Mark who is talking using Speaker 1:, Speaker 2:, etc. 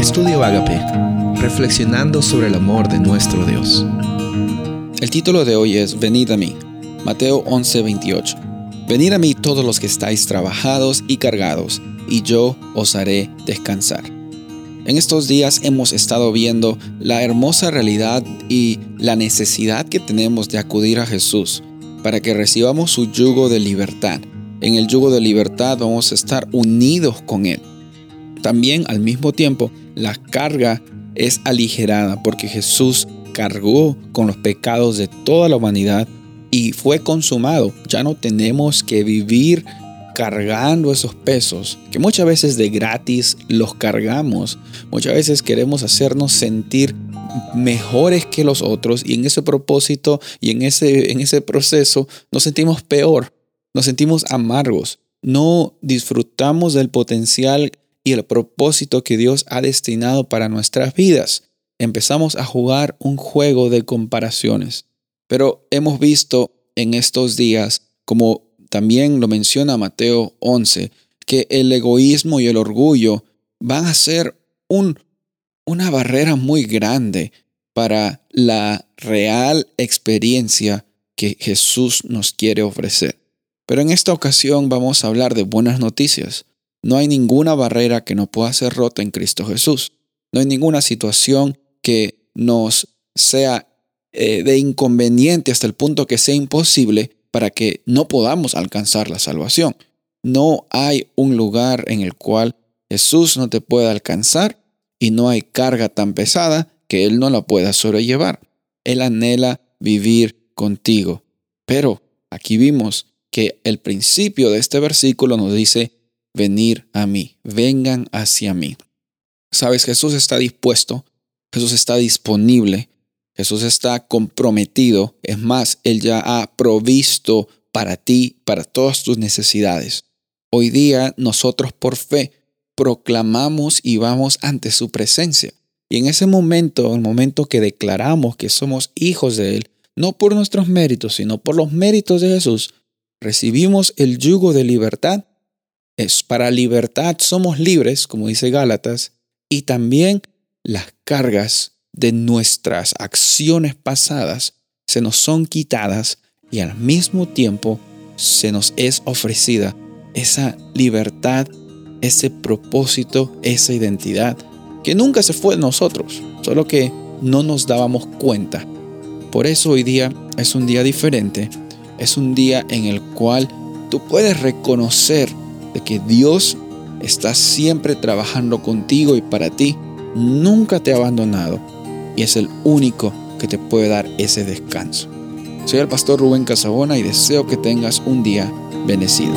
Speaker 1: Estudio Agape, reflexionando sobre el amor de nuestro Dios.
Speaker 2: El título de hoy es Venid a mí, Mateo 11:28. Venid a mí todos los que estáis trabajados y cargados, y yo os haré descansar. En estos días hemos estado viendo la hermosa realidad y la necesidad que tenemos de acudir a Jesús para que recibamos su yugo de libertad. En el yugo de libertad vamos a estar unidos con Él. También al mismo tiempo la carga es aligerada porque Jesús cargó con los pecados de toda la humanidad y fue consumado. Ya no tenemos que vivir cargando esos pesos, que muchas veces de gratis los cargamos. Muchas veces queremos hacernos sentir mejores que los otros y en ese propósito y en ese, en ese proceso nos sentimos peor, nos sentimos amargos. No disfrutamos del potencial y el propósito que Dios ha destinado para nuestras vidas. Empezamos a jugar un juego de comparaciones. Pero hemos visto en estos días, como también lo menciona Mateo 11, que el egoísmo y el orgullo van a ser un, una barrera muy grande para la real experiencia que Jesús nos quiere ofrecer. Pero en esta ocasión vamos a hablar de buenas noticias. No hay ninguna barrera que no pueda ser rota en Cristo Jesús. No hay ninguna situación que nos sea eh, de inconveniente hasta el punto que sea imposible para que no podamos alcanzar la salvación. No hay un lugar en el cual Jesús no te pueda alcanzar y no hay carga tan pesada que Él no la pueda sobrellevar. Él anhela vivir contigo. Pero aquí vimos que el principio de este versículo nos dice, venir a mí, vengan hacia mí. Sabes, Jesús está dispuesto, Jesús está disponible, Jesús está comprometido, es más, Él ya ha provisto para ti, para todas tus necesidades. Hoy día nosotros por fe proclamamos y vamos ante su presencia. Y en ese momento, el momento que declaramos que somos hijos de Él, no por nuestros méritos, sino por los méritos de Jesús, recibimos el yugo de libertad es para libertad somos libres, como dice Gálatas, y también las cargas de nuestras acciones pasadas se nos son quitadas y al mismo tiempo se nos es ofrecida esa libertad, ese propósito, esa identidad que nunca se fue de nosotros, solo que no nos dábamos cuenta. Por eso hoy día es un día diferente, es un día en el cual tú puedes reconocer de que Dios está siempre trabajando contigo y para ti, nunca te ha abandonado y es el único que te puede dar ese descanso. Soy el pastor Rubén Casabona y deseo que tengas un día bendecido.